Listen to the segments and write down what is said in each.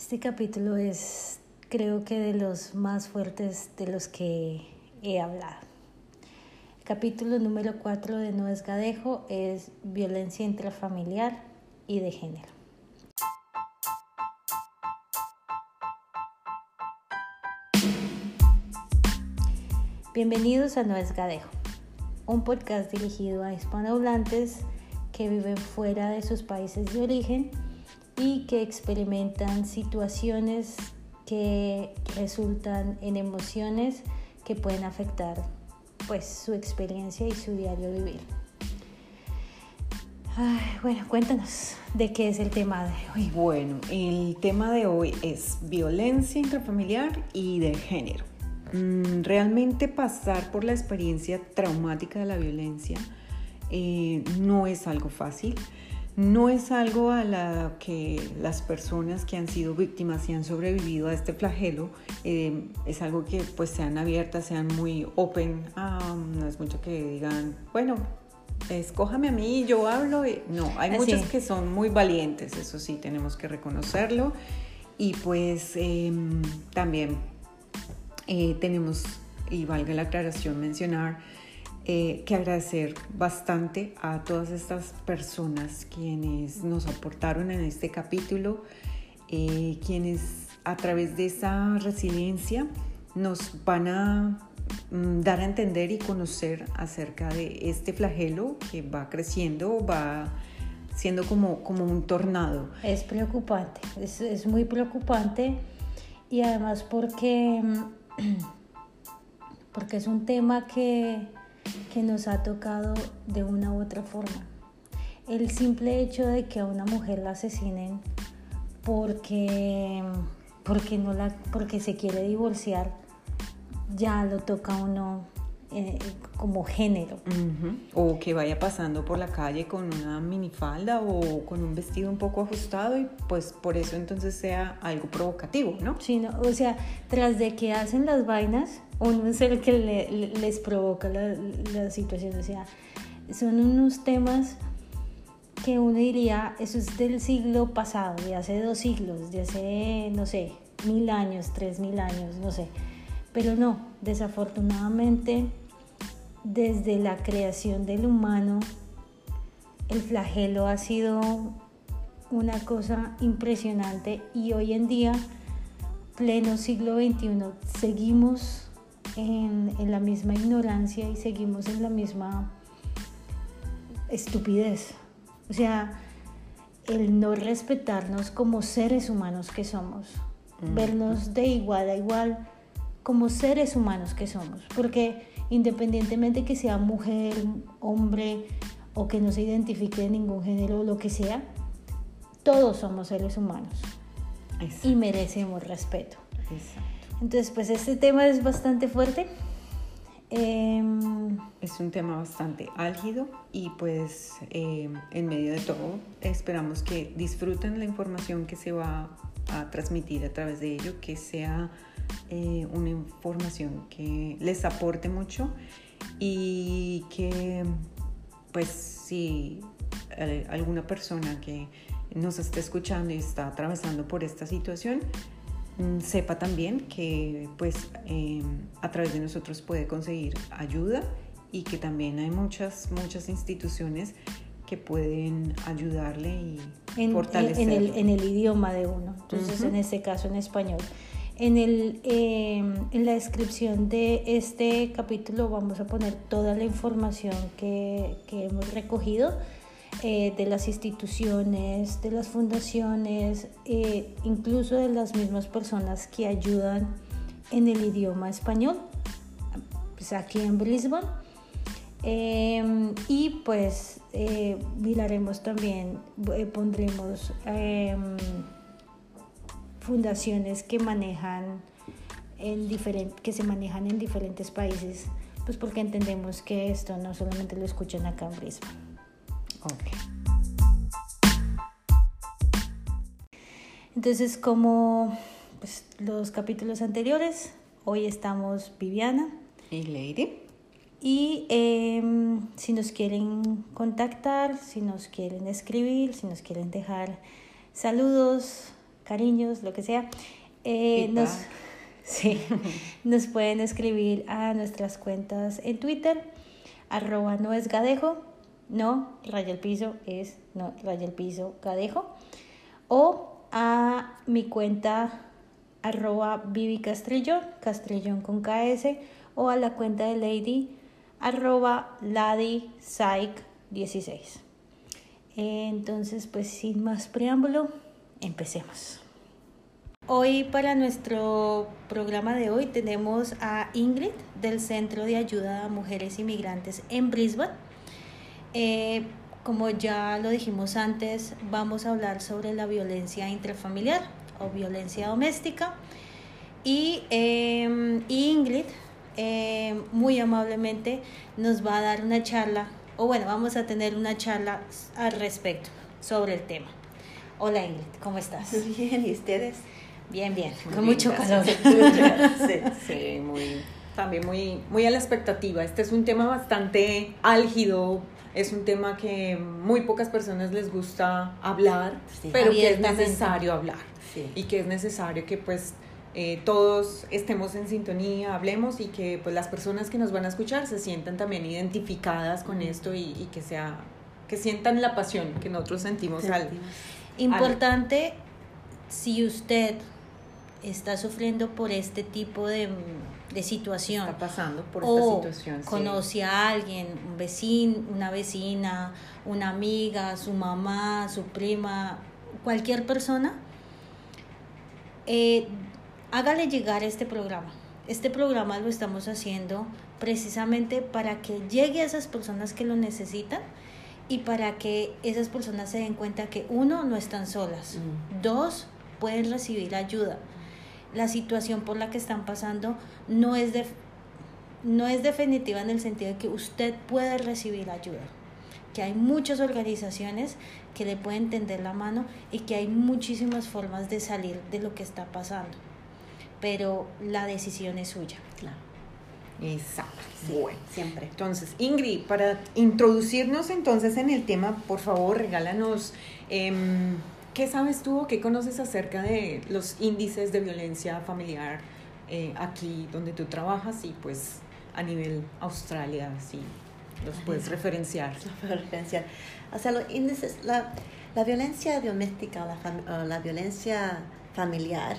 Este capítulo es creo que de los más fuertes de los que he hablado. El capítulo número 4 de No es Gadejo es violencia intrafamiliar y de género. Bienvenidos a No es Gadejo, un podcast dirigido a hispanohablantes que viven fuera de sus países de origen y que experimentan situaciones que resultan en emociones que pueden afectar pues su experiencia y su diario vivir. bueno, cuéntanos de qué es el tema de hoy. Bueno, el tema de hoy es violencia intrafamiliar y de género. Mm, realmente pasar por la experiencia traumática de la violencia eh, no es algo fácil. No es algo a la que las personas que han sido víctimas y han sobrevivido a este flagelo, eh, es algo que pues sean abiertas, sean muy open, ah, no es mucho que digan, bueno, escójame a mí, yo hablo. No, hay muchas que son muy valientes, eso sí, tenemos que reconocerlo. Y pues em, también eh, tenemos, y valga la aclaración, mencionar eh, que agradecer bastante a todas estas personas quienes nos aportaron en este capítulo, eh, quienes a través de esa resiliencia nos van a mm, dar a entender y conocer acerca de este flagelo que va creciendo, va siendo como, como un tornado. Es preocupante, es, es muy preocupante y además porque mm, porque es un tema que, que nos ha tocado de una u otra forma. El simple hecho de que a una mujer la asesinen porque, porque, no la, porque se quiere divorciar, ya lo toca a uno eh, como género. O que vaya pasando por la calle con una minifalda o con un vestido un poco ajustado y pues por eso entonces sea algo provocativo, ¿no? Sí, no, o sea, tras de que hacen las vainas, uno es el que les provoca la, la situación, o sea, son unos temas que uno diría, eso es del siglo pasado, de hace dos siglos, de hace, no sé, mil años, tres mil años, no sé. Pero no, desafortunadamente desde la creación del humano, el flagelo ha sido una cosa impresionante y hoy en día, pleno siglo XXI, seguimos en, la misma ignorancia y seguimos en la misma estupidez. O sea, el no respetarnos como seres humanos que somos, vernos de igual a igual como seres humanos que somos, porque independientemente que sea mujer, hombre o que no se identifique de ningún género o lo que sea, todos somos seres humanos y merecemos respeto. Entonces, pues este tema es bastante fuerte. Em, es un tema bastante álgido y pues em, en medio de todo esperamos que disfruten la información que se va a transmitir a través de ello, que sea eh, una información que les aporte mucho y que pues si alguna persona que nos esté escuchando y está atravesando por esta situación, mm, sepa también que pues em, a través de nosotros puede conseguir ayuda y que también hay muchas, muchas instituciones que pueden ayudarle y en, fortalecerlo. En el, en el idioma de uno, entonces en este caso en español. En, el, em, en la descripción de este capítulo vamos a poner toda la información que, que hemos recogido eh, de las instituciones, de las fundaciones, eh, incluso de las mismas personas que ayudan en el idioma español, pues aquí en Brisbane. Em, y pues eh, miraremos también, pondremos em, fundaciones que manejan en que se manejan en diferentes países, pues porque entendemos que esto no solamente lo escuchan acá en Brisbane. Okay. Entonces, como pues, los capítulos anteriores, hoy estamos Viviana y Lady. Y em, si nos quieren contactar, si nos quieren escribir, si nos quieren dejar saludos, cariños, lo que sea. Eh, nos, sí, nos pueden escribir a nuestras cuentas en Twitter, arroba no es gadejo, no, raya el piso es no, raya el piso gadejo, o a mi cuenta arroba Vivi Castrillón, Castrillón con KS, o a la cuenta de Lady arroba Lady Psych 16. Entonces, pues sin más preámbulo, empecemos. Hoy para nuestro programa de hoy tenemos a Ingrid del Centro de Ayuda a Mujeres Inmigrantes en Brisbane. Eh, como ya lo dijimos antes, vamos a hablar sobre la violencia intrafamiliar o violencia doméstica. Y em, Ingrid em, muy amablemente nos va a dar una charla, o bueno, vamos a tener una charla al respecto sobre el tema. Hola Ingrid, ¿cómo estás? Bien, ¿y ustedes? Bien, bien, con mucho calor. Sí, sí, muy, también muy, muy a la expectativa. Este es un tema bastante álgido, es un tema que muy pocas personas les gusta hablar, pero que es necesario hablar. Y que es necesario que pues eh, todos estemos en sintonía, hablemos y que pues las personas que nos van a escuchar se sientan también identificadas con esto y, que sea que sientan la pasión que nosotros sentimos. al importante si usted está sufriendo por este tipo de, de situación. Está pasando por esta situación. Conoce a alguien, un vecino, una vecina, una amiga, su mamá, su prima, cualquier persona. Eh, hágale llegar este programa. Este programa lo estamos haciendo precisamente para que llegue a esas personas que lo necesitan y para que esas personas se den cuenta que uno, no están solas, mm. dos, pueden recibir ayuda la situación por la que están pasando no es, de, no es definitiva en el sentido de que usted puede recibir ayuda, que hay muchas organizaciones que le pueden tender la mano y que hay muchísimas formas de salir de lo que está pasando, pero la decisión es suya. Claro. Exacto. bueno, siempre. Entonces, Ingrid, para introducirnos entonces en el tema, por favor, regálanos em, ¿Qué sabes tú o qué conoces acerca de los índices de violencia familiar eh, aquí donde tú trabajas y pues a nivel Australia, si los puedes referenciar? referenciar. O sea, los índices, la, la violencia doméstica o la, la violencia familiar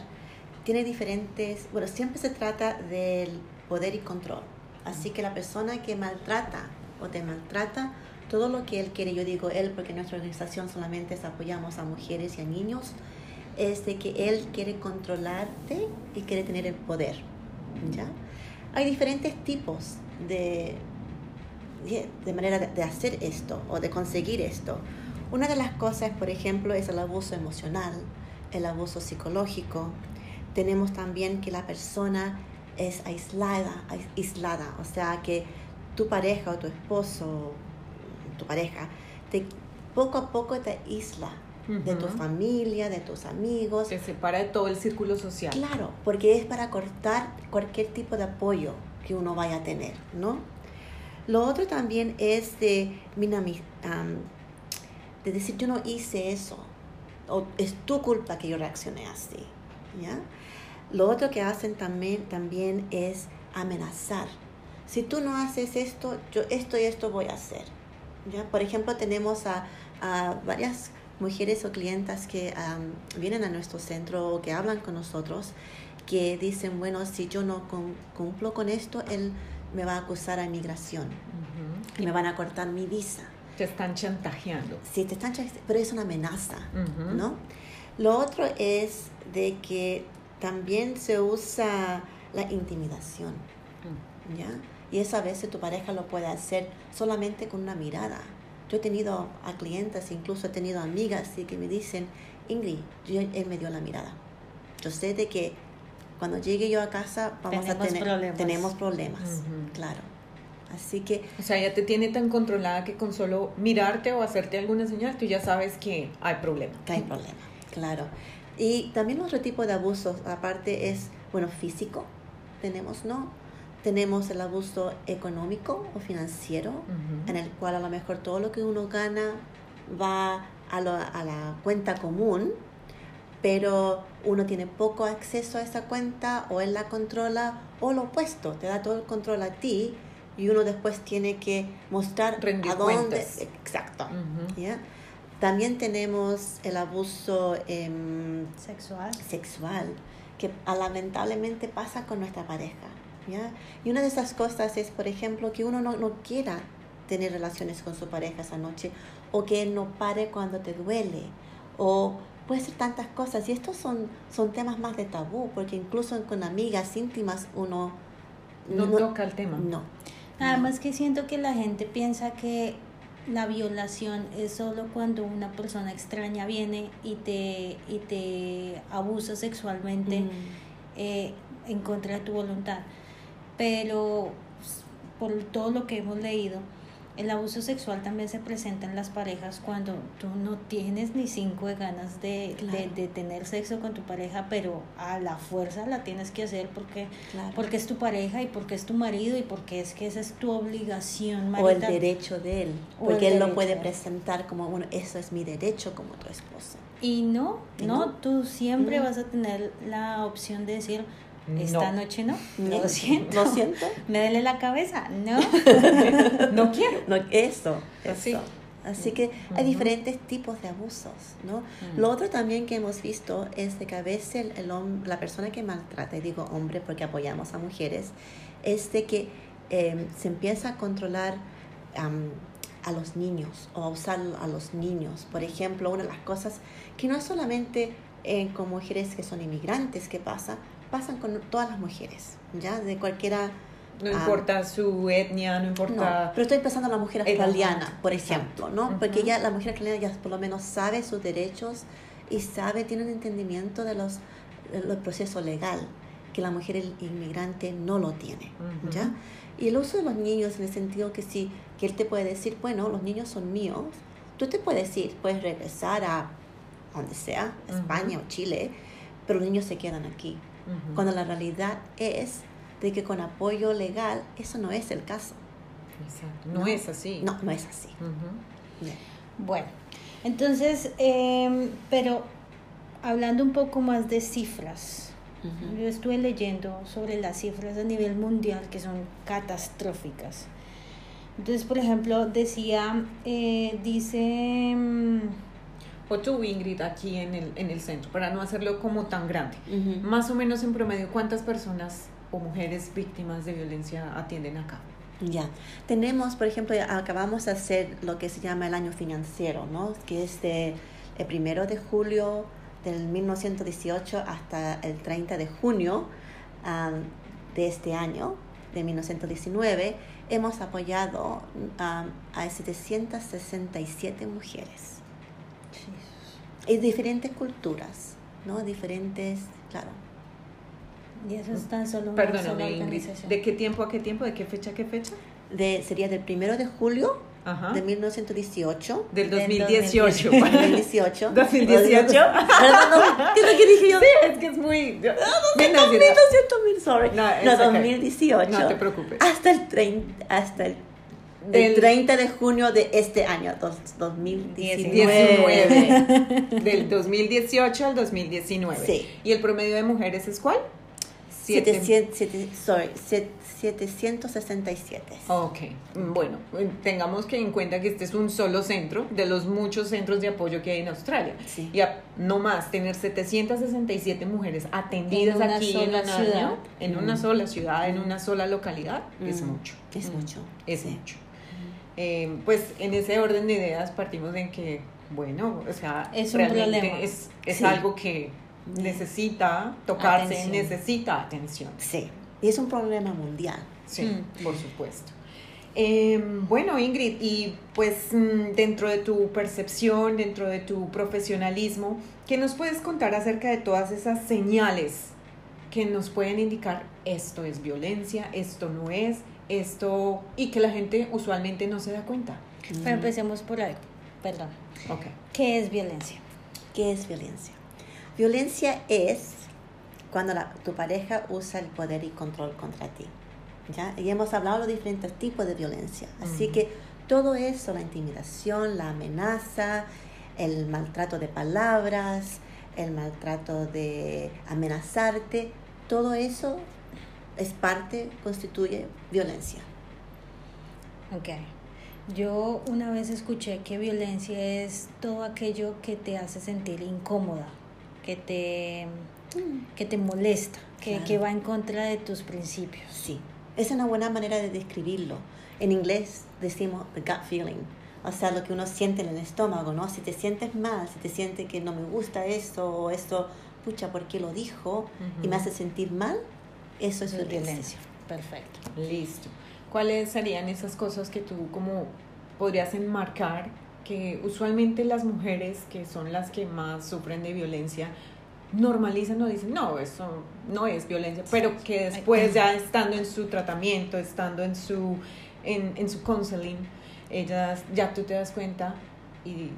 tiene diferentes, bueno, siempre se trata del poder y control. Así que la persona que maltrata o te maltrata todo lo que él quiere, yo digo él porque nuestra organización solamente apoyamos a mujeres y a niños, es de que él quiere controlarte y quiere tener el poder. ¿ya? Hay diferentes tipos de, de manera de hacer esto o de conseguir esto. Una de las cosas, por ejemplo, es el abuso emocional, el abuso psicológico. Tenemos también que la persona es aislada, aislada, o sea que tu pareja o tu esposo tu pareja, te, poco a poco te isla de tu familia, de tus amigos. Te separa de todo el círculo social. Claro, porque es para cortar cualquier tipo de apoyo que uno vaya a tener, ¿no? Lo otro también es de, de decir, yo no hice eso, o es tu culpa que yo reaccioné así, ¿ya? Lo otro que hacen también, también es amenazar. Si tú no haces esto, yo esto y esto voy a hacer. ¿Ya? Por ejemplo, tenemos a, varias mujeres o clientas que vienen a nuestro centro o que hablan con nosotros que dicen, bueno, si yo no cumplo con esto, él me va a acusar a inmigración y me van a cortar mi visa. Te están chantajeando. Sí, te están chantajeando, pero es una amenaza, ¿no? Lo otro es de que también se usa la intimidación, mm. ¿ya? Y eso a veces tu pareja lo puede hacer solamente con una mirada. Yo he tenido a clientes, incluso he tenido amigas que me dicen, Ingrid, él me dio la mirada. Yo sé de que cuando llegue yo a casa vamos a tener problemas. tenemos problemas, claro. Así que... O sea, ya te tiene tan controlada que con solo mirarte o hacerte alguna señal, tú ya sabes que hay problema. Que hay problema, claro. Y también otro tipo de abusos, aparte es, bueno, físico, tenemos, ¿no? Tenemos el abuso económico o financiero, en el cual a lo mejor todo lo que uno gana va a, a la cuenta común, pero uno tiene poco acceso a esa cuenta o él la controla o lo opuesto, te da todo el control a ti y uno después tiene que mostrar Rendir a dónde. cuentas. Exacto. También tenemos el abuso em, Sexual. sexual que lamentablemente pasa con nuestra pareja. ¿Ya? Y una de esas cosas es, por ejemplo, que uno no, no quiera tener relaciones con su pareja esa noche o que él no pare cuando te duele o puede ser tantas cosas y estos son, son temas más de tabú porque incluso con amigas íntimas uno No, toca el tema. no Además que siento que la gente piensa que la violación es solo cuando una persona extraña viene y te, y te abusa sexualmente Mm. eh, en contra de tu voluntad. Pero s- por todo lo que hemos leído, el abuso sexual también se presenta en las parejas cuando tú no tienes ni cinco de ganas de, de, Claro. de tener sexo con tu pareja, pero a la fuerza la tienes que hacer porque Claro. porque es tu pareja y porque es tu marido y porque es que esa es tu obligación o el derecho de él porque él lo puede presentar como bueno eso es mi derecho como tu esposa Y no, Y no, no. tú siempre Mm. vas a tener la opción de decir, esta No. noche no, lo siento. lo siento Me duele la cabeza, no. No quiero. No, eso, Así. eso. Así que hay diferentes tipos de abusos, ¿no? Mm. Lo otro también que hemos visto es de que a veces el, el la persona que maltrata, y digo hombre porque apoyamos a mujeres, es de que eh, se empieza a controlar a los niños o a usar a los niños. Por ejemplo, una de las cosas que no es solamente eh, con mujeres que son inmigrantes que pasa, pasan con todas las mujeres, ¿ya? De cualquiera... No ah, importa su etnia, no no, importa. pero estoy pensando en la mujer australiana, por ejemplo, ¿no? Ujú. Porque ya la mujer australiana ya por lo menos sabe sus derechos y sabe, tiene un entendimiento de los, del proceso legal que la mujer el- inmigrante no lo tiene, Ujú. ¿ya? Y el uso de los niños en el sentido que sí, que él te puede decir, bueno, los niños son míos, tú te puedes ir, puedes regresar a donde sea. España o Chile, pero los niños se quedan aquí Cuando la realidad es de que con apoyo legal eso no es el caso. Exacto. No, No. es así. No, no es así. Bueno, entonces, em, pero hablando un poco más de cifras, yo estuve leyendo sobre las cifras a nivel mundial que son catastróficas. Entonces, por ejemplo, decía, eh, dice... O tú, Ingrid, aquí en el, en el centro, para no hacerlo como tan grande. Ujú. Más o menos en promedio, ¿cuántas personas o mujeres víctimas de violencia atienden acá? Ya. Tenemos, por ejemplo, acabamos de hacer lo que se llama el año financiero, ¿no? Que es de el primero de julio del 1918 hasta el 30 de junio am, de este año, de 1919. Hemos apoyado am, a 767 mujeres. Y diferentes culturas, ¿no? Diferentes, claro. Y eso es tan solo una sola Perdóname, Ingrid. organización. ¿De qué tiempo a qué tiempo? ¿De qué fecha a qué fecha? De, sería del primero de julio Ajá. de 1918 Del Del 2018. 2018. 2018. Perdón, no, ¿qué es lo que dije yo? es que es muy... No, 2018, mil, sorry. No, No, it's okay. 2018. No te preocupes. Hasta el 30, hasta el Del- 30 de junio de este año, dos, 2019. 19. Del 2018 al 2019. Sí. ¿Y el promedio de mujeres es cuál? Siete. 700, siete- sorry, set- 767. Ok, bueno, tengamos que en cuenta que este es un solo centro de los muchos centros de apoyo que hay en Australia. Sí. Y a- no más, tener 767 mujeres atendidas En aquí en año, ciudad. en Mm. una sola ciudad, en una sola localidad, es Mm, mucho. Es Mm, mucho. Es sí. mucho. Eh, pues en ese orden de ideas partimos en que, bueno, o sea, Es un realmente es, es Sí. algo que necesita tocarse, Atención. necesita atención. Sí. Y es un problema mundial. Sí, Mm. por supuesto. Eh, bueno, Ingrid, y pues mm, dentro de tu percepción, dentro de tu profesionalismo, ¿qué nos puedes contar acerca de todas esas señales que nos pueden indicar esto es violencia, esto no es, esto, y que la gente usualmente no se da cuenta? Pero empecemos por ahí. Perdón. Ok. ¿Qué es violencia? ¿Qué es violencia? Violencia es cuando la- tu pareja usa el poder y control contra ti. ¿ya? Y hemos hablado de los diferentes tipos de violencia. Así Ujú. que todo eso, la intimidación, la amenaza, el maltrato de palabras, el maltrato de amenazarte, todo eso es parte, constituye violencia. Ok. Yo una vez escuché que violencia es todo aquello que te hace sentir incómoda, que te, Mm. que te molesta, que, Claro. que va en contra de tus principios. Sí, es una buena manera de describirlo. En inglés decimos the gut feeling, o sea, lo que uno siente en el estómago, ¿no? Si te sientes mal, si te sientes que no me gusta esto o esto, pucha, ¿por qué lo dijo? Y me hace sentir mal, eso es violencia. violencia. Perfecto. Listo. ¿Cuáles serían esas cosas que tú como podrías enmarcar que usualmente las mujeres que son las que más sufren de violencia normalizan o dicen, no, eso no es violencia, pero que después ya estando en su tratamiento, estando en su, en, en su counseling, ellas ya tú te das cuenta y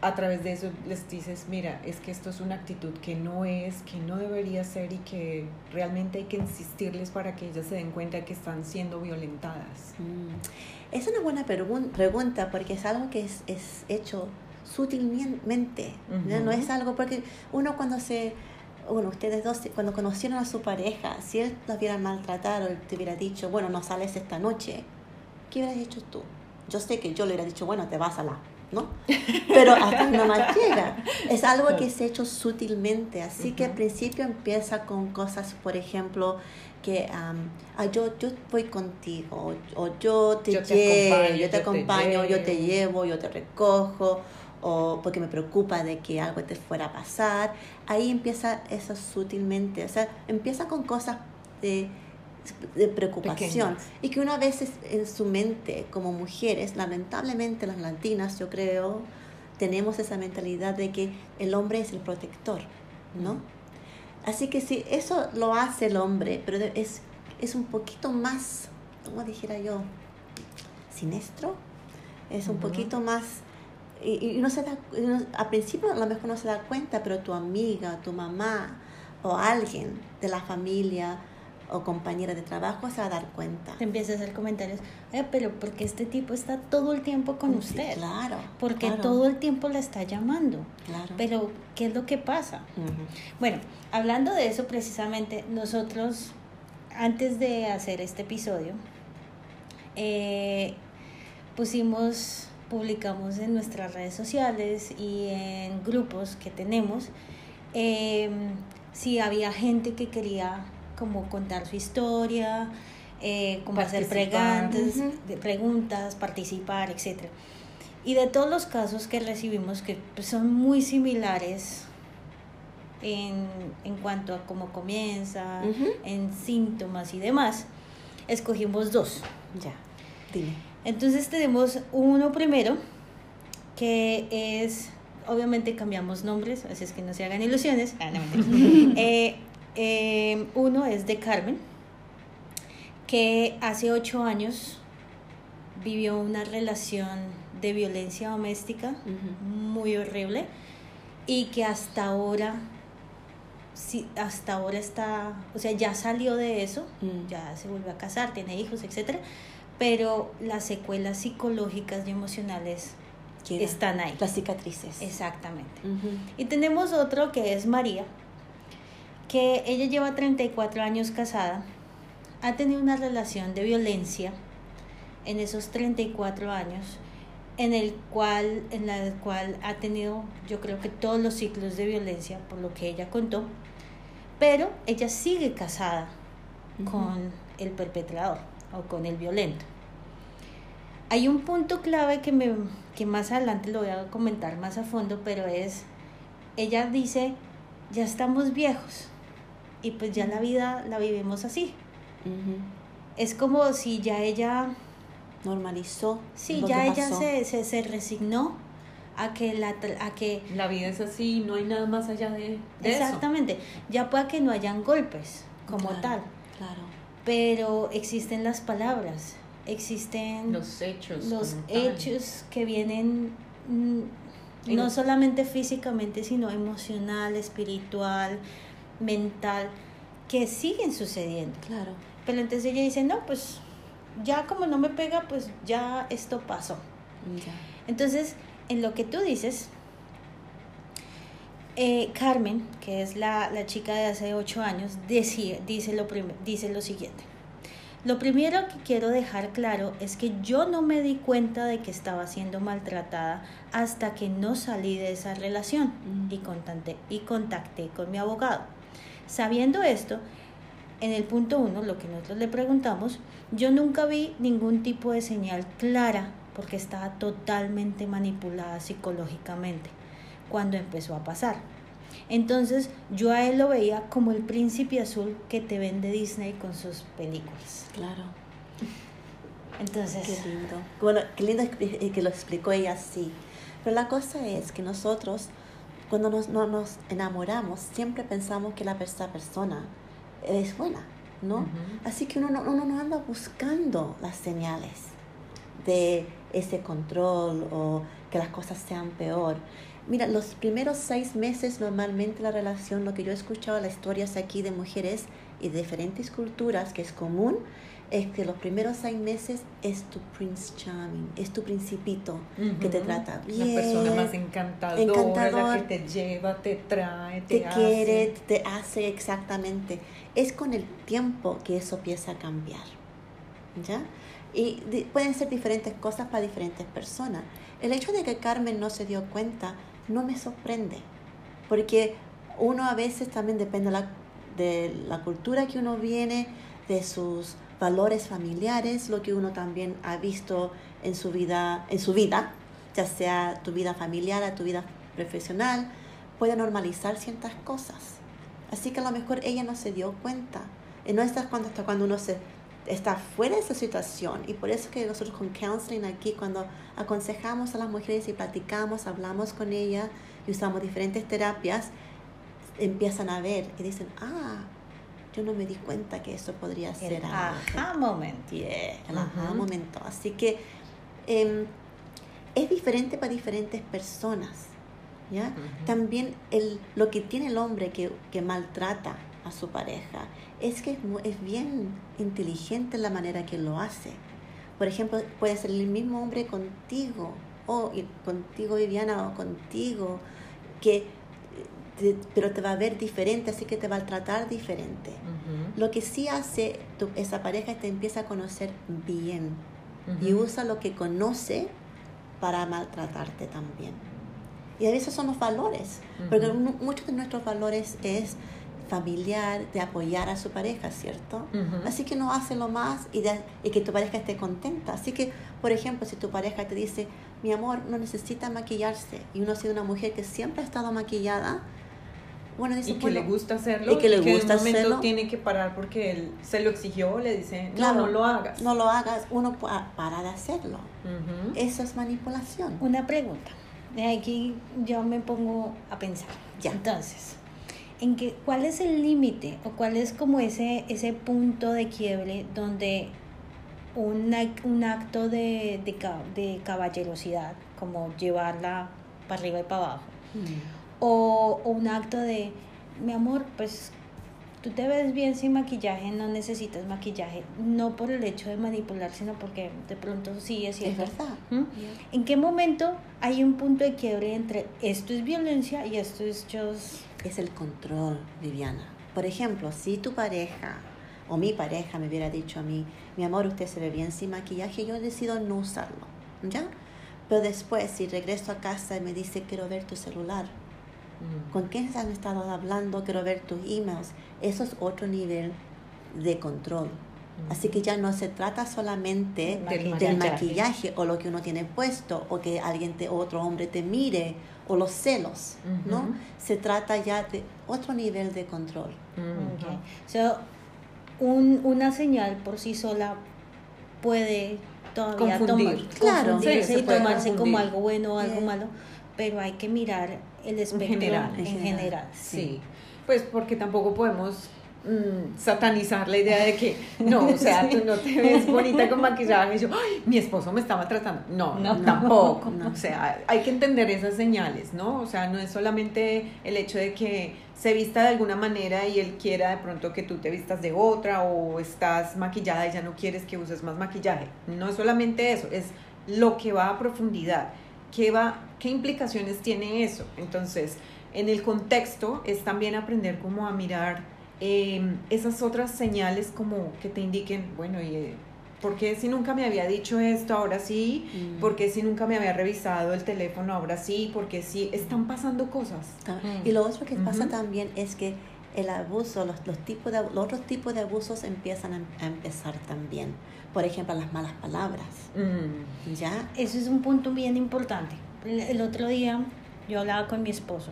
a través de eso les dices, mira, es que esto es una actitud que no es, que no debería ser y que realmente hay que insistirles para que ellas se den cuenta que están siendo violentadas. Mm. Es una buena pregun- pregunta porque es algo que es, es hecho sutilmente, ¿no? Ujú. no es algo porque uno cuando se, bueno, ustedes dos cuando conocieron a su pareja, si él la hubiera maltratado, él te hubiera dicho, bueno, no sales esta noche, ¿qué hubieras hecho tú? Yo sé que yo le hubiera dicho, bueno, te vas a la, ¿no? Pero hasta no más llega. Es algo que se ha hecho sutilmente, así que al principio empieza con cosas, por ejemplo, que am, ah, yo, yo voy contigo, o, o yo te Yo te llevo, acompaño, yo te te acompaño, yo te llevo. llevo, yo te recojo, o porque me preocupa de que algo te fuera a pasar. Ahí empieza eso sutilmente, o sea, empieza con cosas de, de preocupación Pequeñas. y que una vez es- en su mente como mujeres, lamentablemente las latinas, yo creo, tenemos esa mentalidad de que el hombre es el protector, ¿no? Así que sí, eso lo hace el hombre, pero es, es un poquito más, ¿cómo dijera yo? Siniestro. Es un poquito más... Y, y no se da, no- al principio a lo mejor no se da cuenta, pero tu amiga, tu mamá o alguien de la familia o compañera de trabajo se va a dar cuenta. Te empiezas a hacer comentarios, "Eh, pero porque este tipo está todo el tiempo con Sí, usted? claro. Porque claro, todo el tiempo la está llamando. Claro. Pero, ¿qué es lo que pasa? Bueno, hablando de eso precisamente, nosotros, antes de hacer este episodio, eh, pusimos, publicamos en nuestras redes sociales y en grupos que tenemos, eh, si había gente que quería como contar su historia, eh, como hacer Participar. preguntas, Ujú. de preguntas, participar, etc. Y de todos los casos que recibimos, que pues, son muy similares en, en cuanto a cómo comienza, Ujú. en síntomas y demás, escogimos dos. Ya, dime. Entonces tenemos uno primero, que es, obviamente cambiamos nombres, así es que no se hagan ilusiones. Ah, no. Eh, eh, uno es de Carmen, que hace ocho años vivió una relación de violencia doméstica muy horrible y que hasta ahora sí, hasta ahora está, o sea, ya salió de eso, Mm. ya se volvió a casar, tiene hijos, etcétera, pero las secuelas psicológicas y emocionales Queda. están ahí. Las cicatrices. Exactamente. Y tenemos otro que es María, que ella lleva 34 años casada, ha tenido una relación de violencia en esos 34 años, en el cual, en la cual ha tenido, yo creo que todos los ciclos de violencia, por lo que ella contó, pero ella sigue casada con el perpetrador o con el violento. Hay un punto clave que, me, que más adelante lo voy a comentar más a fondo, pero es, ella dice, ya estamos viejos y pues ya la vida la vivimos así. Es como si ya ella, Normalizó. sí, ya ella se, se, se resignó a que la a que La vida es así, no hay nada más allá de, de eso. exactamente, ya pueda que no hayan golpes como Claro, tal, Claro. pero existen las palabras, existen Los hechos. los hechos que vienen mm, no solamente físicamente, sino emocional, espiritual, mental, que siguen sucediendo. Claro. Pero entonces ella dice, no, pues ya como no me pega, pues ya esto pasó. Ya. Entonces, en lo que tú dices, eh, Carmen, que es la, chica de hace ocho años, dice, lo dice lo siguiente. Lo primero que quiero dejar claro es que yo no me di cuenta de que estaba siendo maltratada hasta que no salí de esa relación mm. y, contacté, y contacté con mi abogado. Sabiendo esto, en el punto uno, lo que nosotros le preguntamos, yo nunca vi ningún tipo de señal clara porque estaba totalmente manipulada psicológicamente cuando empezó a pasar. Entonces yo a él lo veía como el príncipe azul que te vende Disney con sus películas. Claro. Entonces... Qué lindo. Bueno, qué lindo que lo explicó ella así. Pero la cosa es que nosotros, cuando nos, no nos enamoramos, siempre pensamos que la persona es buena, ¿no? Así que uno uno no anda buscando las señales de ese control o que las cosas sean peor. Mira, los primeros seis meses normalmente la relación, lo que yo he escuchado las historias aquí de mujeres y de diferentes culturas, que es común, es que los primeros seis meses es tu Prince Charming, es tu principito que te trata bien. La persona más encantadora, la que te lleva, te trae, te, te quiere, te hace exactamente. Es con el tiempo que eso empieza a cambiar. ¿Ya? Y pueden ser diferentes cosas para diferentes personas. El hecho de que Carmen no se dio cuenta no me sorprende, porque uno a veces también depende de la, cultura que uno viene, de sus valores familiares, lo que uno también ha visto en su vida, en su vida, ya sea tu vida familiar, tu vida profesional, puede normalizar ciertas cosas. Así que a lo mejor ella no se dio cuenta. Y no está cuando, hasta cuando uno se está fuera de esa situación. Y por eso que nosotros con counseling aquí, cuando aconsejamos a las mujeres y platicamos, hablamos con ellas y usamos diferentes terapias, empiezan a ver y dicen, ah, yo no me di cuenta que eso podría ser el ajá momento. el ajá momento. Así que em, es diferente para diferentes personas. ¿ya? También el, lo que tiene el hombre que, que maltrata a su pareja es que es, bien inteligente la manera que lo hace. Por ejemplo, puede ser el mismo hombre contigo, o contigo Viviana, o contigo, que, pero te va a ver diferente, así que te va a tratar diferente. Lo que sí hace esa pareja es te empieza a conocer bien y usa lo que conoce para maltratarte también. Y a veces son los valores, porque muchos de nuestros valores es familiar, de apoyar a su pareja, ¿cierto? Así que no hace lo más y, y, que tu pareja esté contenta. Así que, por ejemplo, si tu pareja te dice, mi amor, no necesita maquillarse, y uno ha sido una mujer que siempre ha estado maquillada, bueno, dice, y que le gusta hacerlo, y que le gusta en un momento tiene que parar porque él se lo exigió, le dice, no, no lo hagas. No lo hagas, uno para de hacerlo. Eso es manipulación. Una pregunta. De aquí yo me pongo a pensar. Ya. Entonces, en que, cuál es el límite o cuál es como ese, ese punto de quiebre donde un, un acto de, de, caballerosidad, como llevarla para arriba y para abajo, mm. O, o, un acto de, mi amor, pues tú te ves bien sin maquillaje, no necesitas maquillaje, no por el hecho de manipular, sino porque de pronto sí es cierto. Es verdad. ¿Mm? ¿En qué momento hay un punto de quiebre entre esto es violencia y esto es just es el control, Viviana. Por ejemplo, si tu pareja o mi pareja me hubiera dicho a mí, mi amor, usted se ve bien sin maquillaje, yo decido no usarlo, ¿ya? Pero después, si regreso a casa y me dice, quiero ver tu celular, mm. ¿con quién has estado hablando? Quiero ver tus emails. Eso es otro nivel de control. Así que ya no se trata solamente del maquillaje. o lo que uno tiene puesto o que alguien te, otro hombre te mire o los celos, ¿no? Se trata ya de otro nivel de control. un, una señal por sí sola puede todavía confundir. claro, y tomarse como algo bueno o algo malo, pero hay que mirar el espectro en general. En general. sí. Pues porque tampoco podemos Mm, satanizar la idea de que no, o sea, tú no te ves bonita con maquillaje y yo, Ay, mi esposo me está maltratando. No, no tampoco. O sea, hay que entender esas señales, ¿no? O sea, no es solamente el hecho de que se vista de alguna manera y él quiera de pronto que tú te vistas de otra o estás maquillada y ya no quieres que uses más maquillaje. No es solamente eso, es lo que va a profundidad. ¿Qué, va, qué implicaciones tiene eso? Entonces, en el contexto es también aprender como a mirar em, esas otras señales como que te indiquen, bueno, y, eh, ¿por qué si nunca me había dicho esto, ahora sí? Mm. ¿Por qué si nunca me había revisado el teléfono, ahora sí? Porque sí, están pasando cosas. Ah, Mm. Y lo otro que pasa también es que el abuso, los, los, tipos de, los otros tipos de abusos empiezan a, a empezar también. Por ejemplo, las malas palabras. Mm. ¿Ya? Eso es un punto bien importante. El, el otro día yo hablaba con mi esposo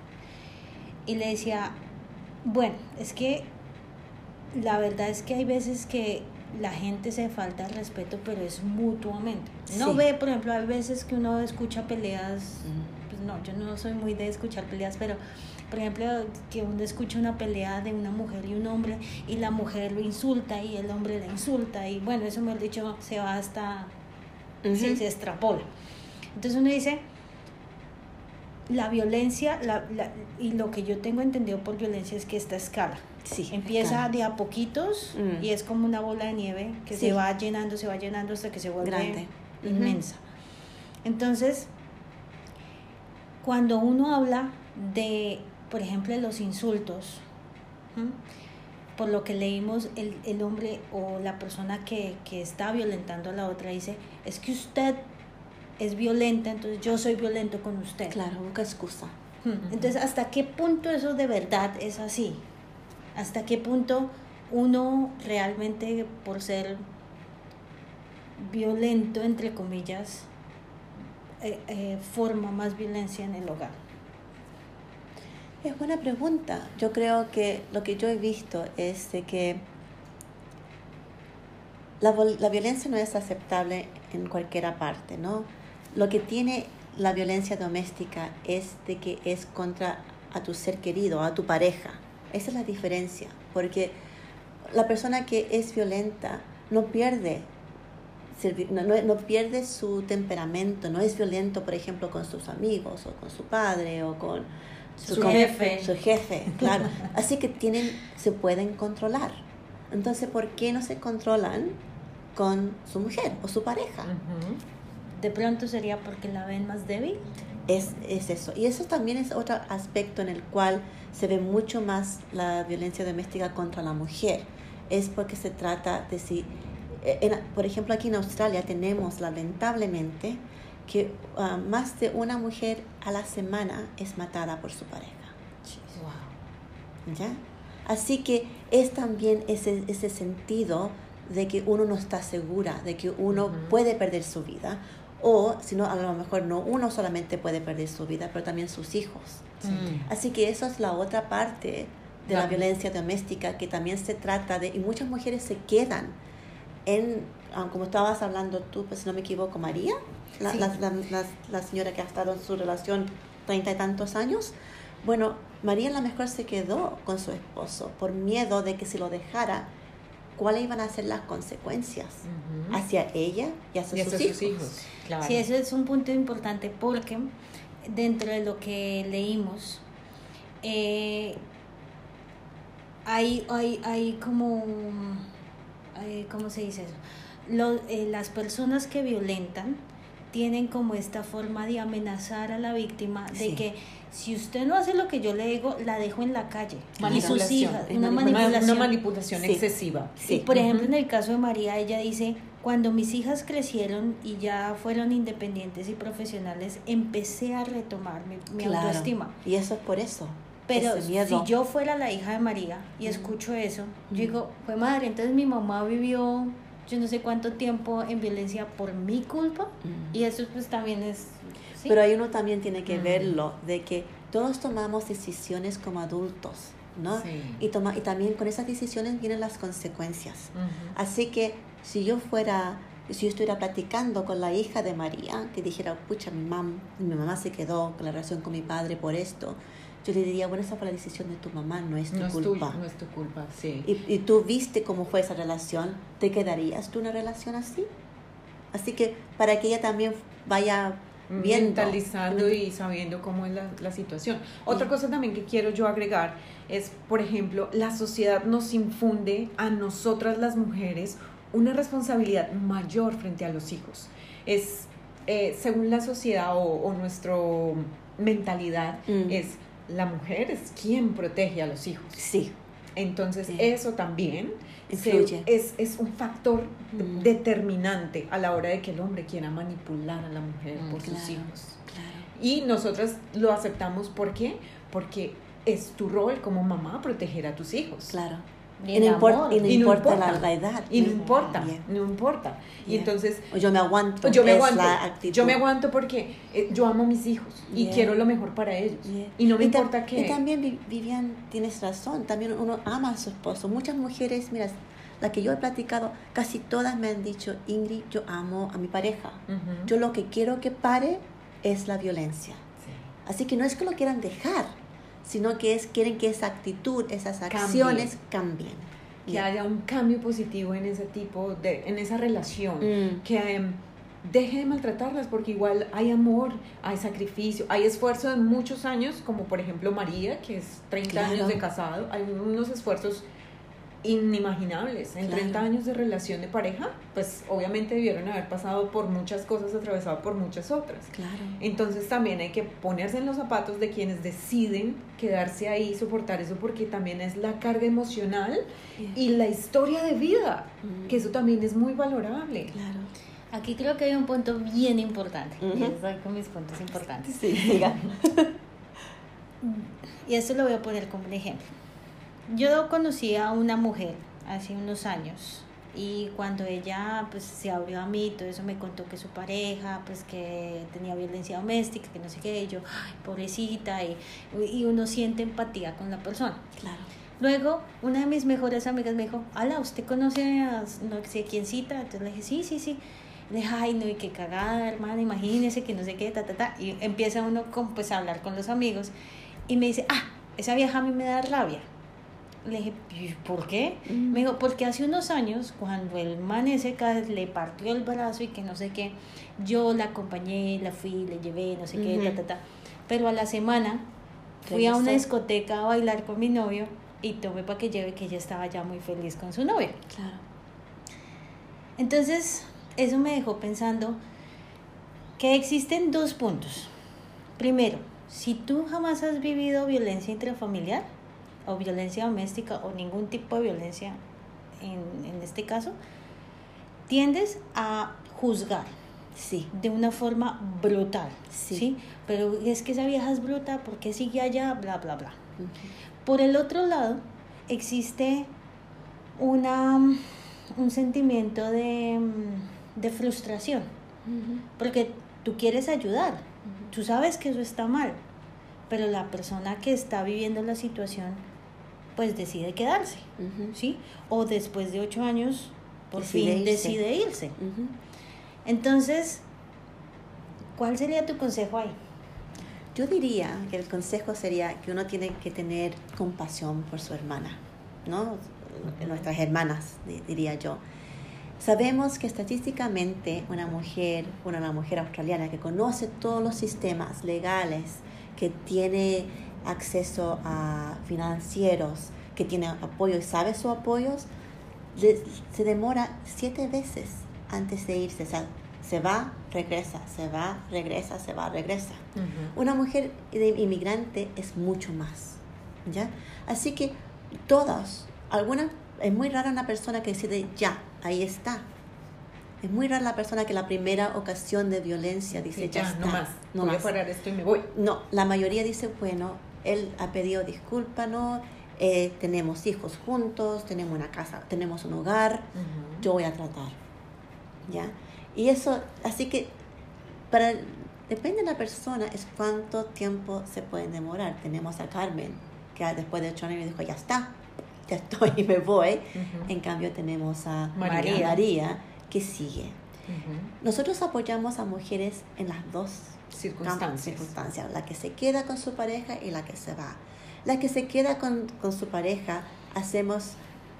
y le decía, bueno, es que la verdad es que hay veces que la gente se falta el respeto, pero es mutuamente. No Sí. ve, por ejemplo, hay veces que uno escucha peleas, pues no, yo no soy muy de escuchar peleas, pero por ejemplo, que uno escucha una pelea de una mujer y un hombre y la mujer lo insulta y el hombre la insulta y bueno, eso mejor dicho se va hasta Ujú. se extrapola. Entonces uno dice, la violencia, la, la- y lo que yo tengo entendido por violencia es que esta escala. Sí. Empieza de a poquitos Mm. y es como una bola de nieve que Sí. se va llenando, se va llenando hasta que se vuelve Grande. Inmensa. Entonces, cuando uno habla de, por ejemplo, los insultos, por lo que leímos, el, el hombre o la persona que, que está violentando a la otra dice, es que usted es violenta, entonces yo soy violento con usted. Claro, busca excusa. Entonces, ¿hasta qué punto eso de verdad es así? ¿Hasta qué punto uno realmente, por ser violento, entre comillas, eh, eh, forma más violencia en el hogar? Es buena pregunta. Yo creo que lo que yo he visto es de que la, la violencia no es aceptable en cualquier parte, ¿no? Lo que tiene la violencia doméstica es de que es contra a tu ser querido, a tu pareja. Esa es la diferencia, porque la persona que es violenta no pierde no, no- no pierde su temperamento, no es violento, por ejemplo, con sus amigos o con su padre o con Su jefe. Su jefe, claro. Así que tienen, se pueden controlar. Entonces, ¿por qué no se controlan con su mujer o su pareja? De pronto sería porque la ven más débil. Es, es eso. Y eso también es otro aspecto en el cual se ve mucho más la violencia doméstica contra la mujer. Es porque se trata de si, eh, en- por ejemplo, aquí en Australia tenemos lamentablemente que ah, más de una mujer a la semana es matada por su pareja. ¿ya? Así que es también ese, ese sentido de que uno no está segura, de que uno puede perder su vida, o si no, a lo mejor no uno solamente puede perder su vida, pero también sus hijos. Sí. Así que eso es la otra parte de la Claro. violencia doméstica que también se trata de, y muchas mujeres se quedan en, ah, como estabas hablando tú, pues si no me equivoco, María, la, Sí. la, la- la- la señora que ha estado en su relación treinta y tantos años. Bueno, María a lo mejor se quedó con su esposo por miedo de que si lo dejara, cuáles iban a ser las consecuencias hacia ella y hacia, Y hacia sus, sus hijos. hijos. Claro. Sí, eso es un punto importante porque dentro de lo que leímos, eh, hay, hay, hay como, hay- ¿cómo se dice eso? Lo- eh, las personas que violentan tienen como esta forma de amenazar a la víctima de Sí. que si usted no hace lo que yo le digo, la dejo en la calle. Y sus hijas, una manipulación. Una manipulación Sí. excesiva. Sí. Por ejemplo, en el caso de María, ella dice, cuando mis hijas crecieron y ya fueron independientes y profesionales, empecé a retomar mi, mi Claro. autoestima. Y eso es por eso. Pero si yo fuera la hija de María y escucho eso, yo digo, fue madre, entonces mi mamá vivió yo no sé cuánto tiempo en violencia por mi culpa y eso pues también es... ¿sí? Pero ahí uno también tiene que Mm. verlo, de que todos tomamos decisiones como adultos, ¿no? Sí. Y, toma, y también con esas decisiones vienen las consecuencias. Así que si yo fuera, si yo estuviera platicando con la hija de María, que dijera, pucha, mi, mam, mi mamá se quedó con la relación con mi padre por esto, yo le diría, bueno, esa fue la decisión de tu mamá, no es tu No es, tu, culpa. no es tu culpa, sí. y, y tú viste cómo fue esa relación, ¿te quedarías tú en una relación así? Así que para que ella también vaya viendo. mentalizando y sabiendo cómo es la, la situación. Otra Y- cosa también que quiero yo agregar es, por ejemplo, la sociedad nos infunde a nosotras las mujeres una responsabilidad mayor frente a los hijos. Es, eh, según la sociedad o, o nuestra mentalidad, Mm. es la mujer es quien protege a los hijos. Sí. Entonces Sí. eso también se- es, es un factor Mm. determinante a la hora de que el hombre quiera manipular a la mujer Mm, por sus hijos. Claro. Y nosotras lo aceptamos, ¿por qué? Porque es tu rol como mamá proteger a tus hijos. Claro. Y no importa, amor. y no Y no importa importa. La, la edad. Y no importa, Yeah. no importa. Y entonces O yo me aguanto. yo me aguanto. Yo me aguanto porque eh, yo amo a mis hijos y quiero lo mejor para ellos. Y no me ta- importa que... Y también, Vi- Vivian, tienes razón, también uno ama a su esposo. Muchas mujeres, mira, la que yo he platicado, casi todas me han dicho, Ingrid, yo amo a mi pareja. Yo lo que quiero que pare es la violencia. Sí. Así que no es que lo quieran dejar, sino que es quieren que esa actitud, esas acciones cambien. que Yeah. haya un cambio positivo en ese tipo de, en esa relación, Mm. que em, deje de maltratarlas porque igual hay amor, hay sacrificio, hay esfuerzo de muchos años, como por ejemplo María, que es 30 Claro. años de casado, hay unos esfuerzos inimaginables en Claro. 30 años de relación de pareja, pues obviamente debieron haber pasado por muchas cosas, atravesado por muchas otras. Claro. Entonces también hay que ponerse en los zapatos de quienes deciden quedarse ahí, soportar eso, porque también es la carga emocional Yeah. y la historia de vida, Mm. que eso también es muy valorable. Claro. Aquí creo que hay un punto bien importante. Ujú. Y estoy con mis puntos importantes. Sí, diga. Y esto lo voy a poner como un ejemplo. Yo conocí a una mujer hace unos años y cuando ella pues se abrió a mí, todo eso me contó que su pareja pues que tenía violencia doméstica, que no sé qué, y yo, ay, pobrecita, y, y uno siente empatía con la persona. Claro. Luego, una de mis mejores amigas me dijo, ala, ¿usted conoce a no sé quién cita? Entonces le dije, sí, sí, sí. Le dije, ay, no, y qué cagada, hermana, imagínese que no sé qué, ta, ta, ta. Y empieza uno con, pues, a hablar con los amigos y me dice, ah, esa vieja a mí me da rabia. Le dije, "¿Y ¿por qué? Me dijo, porque hace unos años, cuando el man ese le partió el brazo y que no sé qué, yo la acompañé, la fui, le llevé, no sé qué, ta, ta, ta. Pero a la semana fui a una discoteca a bailar con mi novio y tomé para que lleve que ella estaba ya muy feliz con su novio. Claro. Entonces, eso me dejó pensando que existen dos puntos. Primero, si tú jamás has vivido violencia intrafamiliar o violencia doméstica o ningún tipo de violencia en, en este caso, tiendes a juzgar Sí. de una forma brutal, Sí. ¿sí? Pero es que esa vieja es bruta, ¿por qué sigue allá? Bla, bla, bla. Por el otro lado, existe una, un sentimiento de, de frustración, porque tú quieres ayudar, tú sabes que eso está mal, pero la persona que está viviendo la situación, pues decide quedarse. ¿sí? O después de ocho años, por Decide fin irse. decide irse. Entonces, ¿cuál sería tu consejo ahí? Yo diría que el consejo sería que uno tiene que tener compasión por su hermana, ¿no? Nuestras hermanas, di- diría yo. Sabemos que estadísticamente una mujer, una mujer australiana que conoce todos los sistemas legales, que tiene acceso a financieros, que tiene apoyo y sabe sus apoyos, se demora siete veces antes de irse. O sea, se va, regresa, se va, regresa, se va, regresa. Una mujer de inmigrante es mucho más, ¿ya? Así que todas, algunas, es muy rara una persona que decide ya, ahí está. Es muy rara la persona que la primera ocasión de violencia dice Sí, ya, ya, está. no más, no voy más". a parar esto y me voy. No, la mayoría dice, bueno, él ha pedido disculpa, ¿no? Eh, tenemos hijos juntos, tenemos una casa, tenemos un hogar, yo voy a tratar. ¿Ya? Y eso, así que, para, depende de la persona, es cuánto tiempo se pueden demorar. Tenemos a Carmen, que después de ocho años me dijo, ya está, ya estoy y me voy. Ujú. En cambio tenemos a María. María, que sigue. Nosotros apoyamos a mujeres en las dos Circunstancias. circunstancias, la que se queda con su pareja y la que se va. La que se queda con, con su pareja, hacemos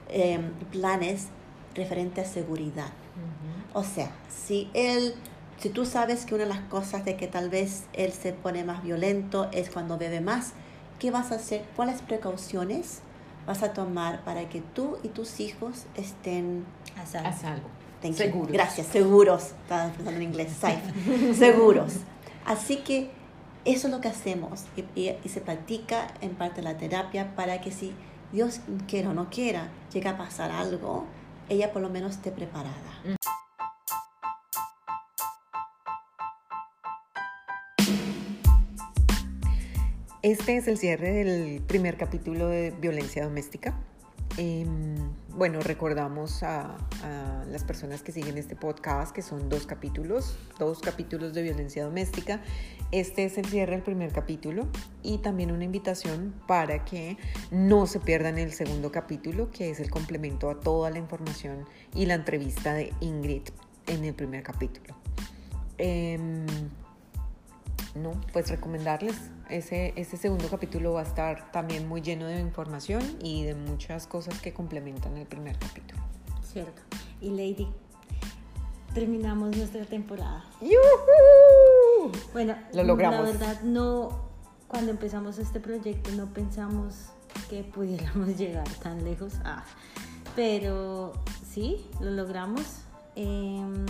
eh, planes referentes a seguridad. Ujú. O sea, si él, si tú sabes que una de las cosas de que tal vez él se pone más violento es cuando bebe más, ¿qué vas a hacer? ¿Cuáles precauciones vas a tomar para que tú y tus hijos estén A salvo. A salvo. Thank you. Seguros. Gracias, seguros. Estaba pensando en inglés. Safe. seguros. Así que eso es lo que hacemos y, y, se practica en parte de la terapia para que si Dios quiera o no quiera, llega a pasar algo, ella por lo menos esté preparada. Este es el cierre del primer capítulo de violencia doméstica. Em, bueno, recordamos a, las personas que siguen este podcast que son dos capítulos, dos capítulos de violencia doméstica. Este es el cierre del primer capítulo y también una invitación para que no se pierdan el segundo capítulo, que es el complemento a toda la información y la entrevista de Ingrid en el primer capítulo. Em, no, pues recomendarles ese, segundo capítulo va a estar también muy lleno de información y de muchas cosas que complementan el primer capítulo. Cierto. Y Lady, terminamos nuestra temporada. ¡Yuhu! Bueno, lo logramos. La verdad, no, cuando empezamos este proyecto no pensamos que pudiéramos llegar tan lejos. Ah, pero sí, lo logramos. Em,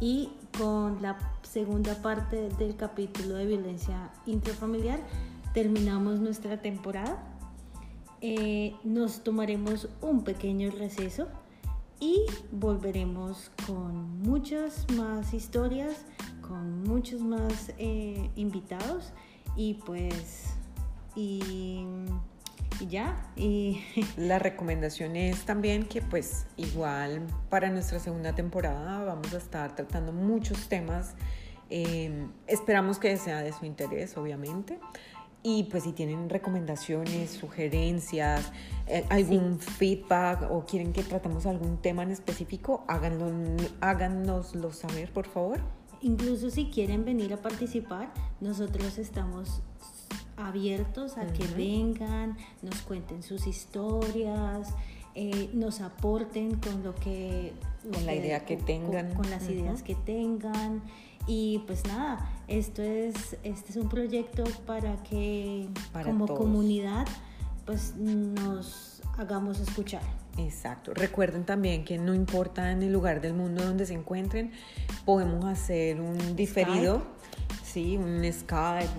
y con la segunda parte del capítulo de violencia intrafamiliar terminamos nuestra temporada. Eh, nos tomaremos un pequeño receso y volveremos con muchas más historias, con muchos más eh, invitados y pues y y ya. Y la recomendación es también que pues igual para nuestra segunda temporada vamos a estar tratando muchos temas. Em, esperamos que sea de su interés, obviamente. Y pues si tienen recomendaciones, sugerencias, eh, algún feedback o quieren que tratemos algún tema en específico, háganlo, háganoslo saber, por favor. Incluso si quieren venir a participar, nosotros estamos abiertos a que vengan, nos cuenten sus historias, eh, nos aporten con lo que... Con la idea que tengan. Con, las ideas que tengan. Y pues nada, esto es, este es un proyecto para que como comunidad pues nos hagamos escuchar. Exacto. Recuerden también que no importa en el lugar del mundo donde se encuentren, podemos hacer un diferido. Sí, un Skype,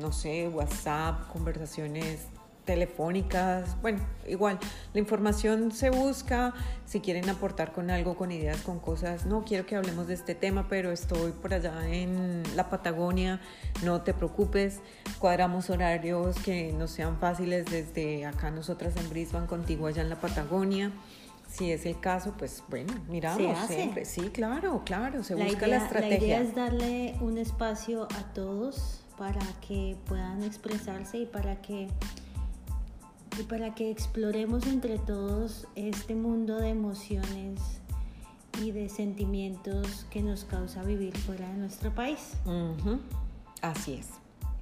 no sé, WhatsApp, conversaciones telefónicas, bueno, igual, la información se busca, si quieren aportar con algo, con ideas, con cosas, no quiero que hablemos de este tema, pero estoy por allá en la Patagonia, no te preocupes, cuadramos horarios que no sean fáciles desde acá nosotras en Brisbane, contigo allá en la Patagonia. Si es el caso, pues bueno, miramos siempre. Sí, claro, claro, se busca la estrategia. La idea es darle un espacio a todos para que puedan expresarse y para que y para que exploremos entre todos este mundo de emociones y de sentimientos que nos causa vivir fuera de nuestro país. Así es.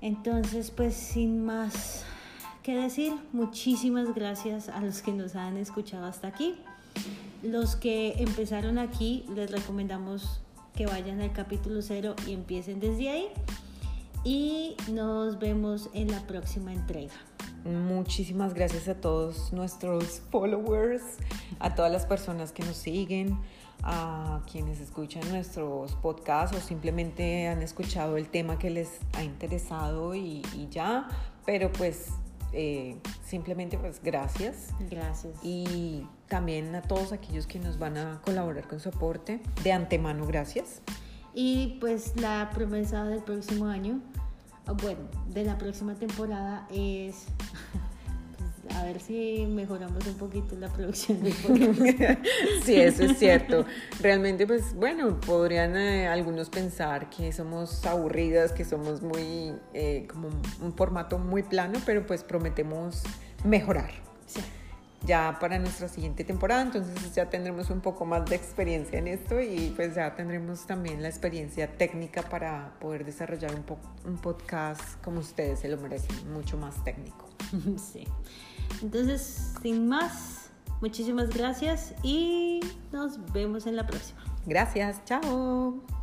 Entonces, pues sin más que decir, muchísimas gracias a los que nos han escuchado hasta aquí. Los que empezaron aquí, les recomendamos que vayan al capítulo cero y empiecen desde ahí. Y nos vemos en la próxima entrega. Muchísimas gracias a todos nuestros followers, a todas las personas que nos siguen, a quienes escuchan nuestros podcasts o simplemente han escuchado el tema que les ha interesado y, y ya, pero pues eh, simplemente pues gracias. Gracias. Y también a todos aquellos que nos van a colaborar con su aporte. De antemano, gracias. Y pues la promesa del próximo año, bueno, de la próxima temporada es a ver si mejoramos un poquito la producción del podcast. sí, eso es cierto. Realmente, pues bueno, podrían eh, algunos pensar que somos aburridas, que somos muy, eh, como un formato muy plano, pero pues prometemos mejorar. Sí. Ya para nuestra siguiente temporada, entonces ya tendremos un poco más de experiencia en esto y pues ya tendremos también la experiencia técnica para poder desarrollar un, un podcast como ustedes se lo merecen, mucho más técnico. Sí. Entonces, sin más, muchísimas gracias y nos vemos en la próxima. Gracias, chao.